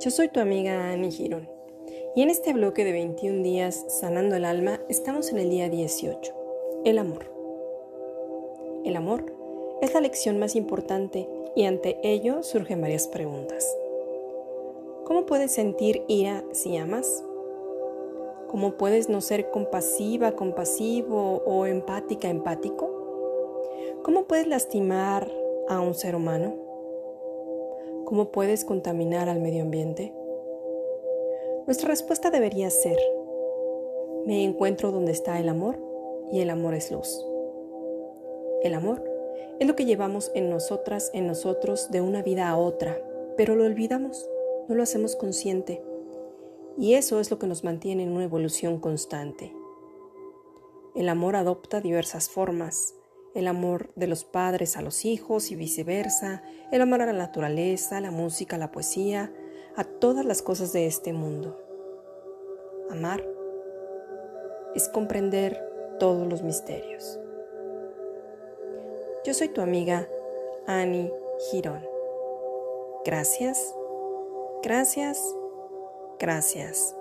Yo soy tu amiga Annie Girón y en este bloque de 21 días sanando el alma estamos en el día 18, el amor. El amor es la lección más importante y ante ello surgen varias preguntas. ¿Cómo puedes sentir ira si amas? ¿Cómo puedes no ser compasiva, compasivo o empática, empático? ¿Cómo puedes lastimar a un ser humano? ¿Cómo puedes contaminar al medio ambiente? Nuestra respuesta debería ser, me encuentro donde está el amor y el amor es luz. El amor es lo que llevamos en nosotras, en nosotros, de una vida a otra, pero lo olvidamos, no lo hacemos consciente. Y eso es lo que nos mantiene en una evolución constante. El amor adopta diversas formas, el amor de los padres a los hijos y viceversa, el amor a la naturaleza, la música, a la poesía, a todas las cosas de este mundo. Amar es comprender todos los misterios. Yo soy tu amiga Annie Girón. Gracias, gracias, gracias.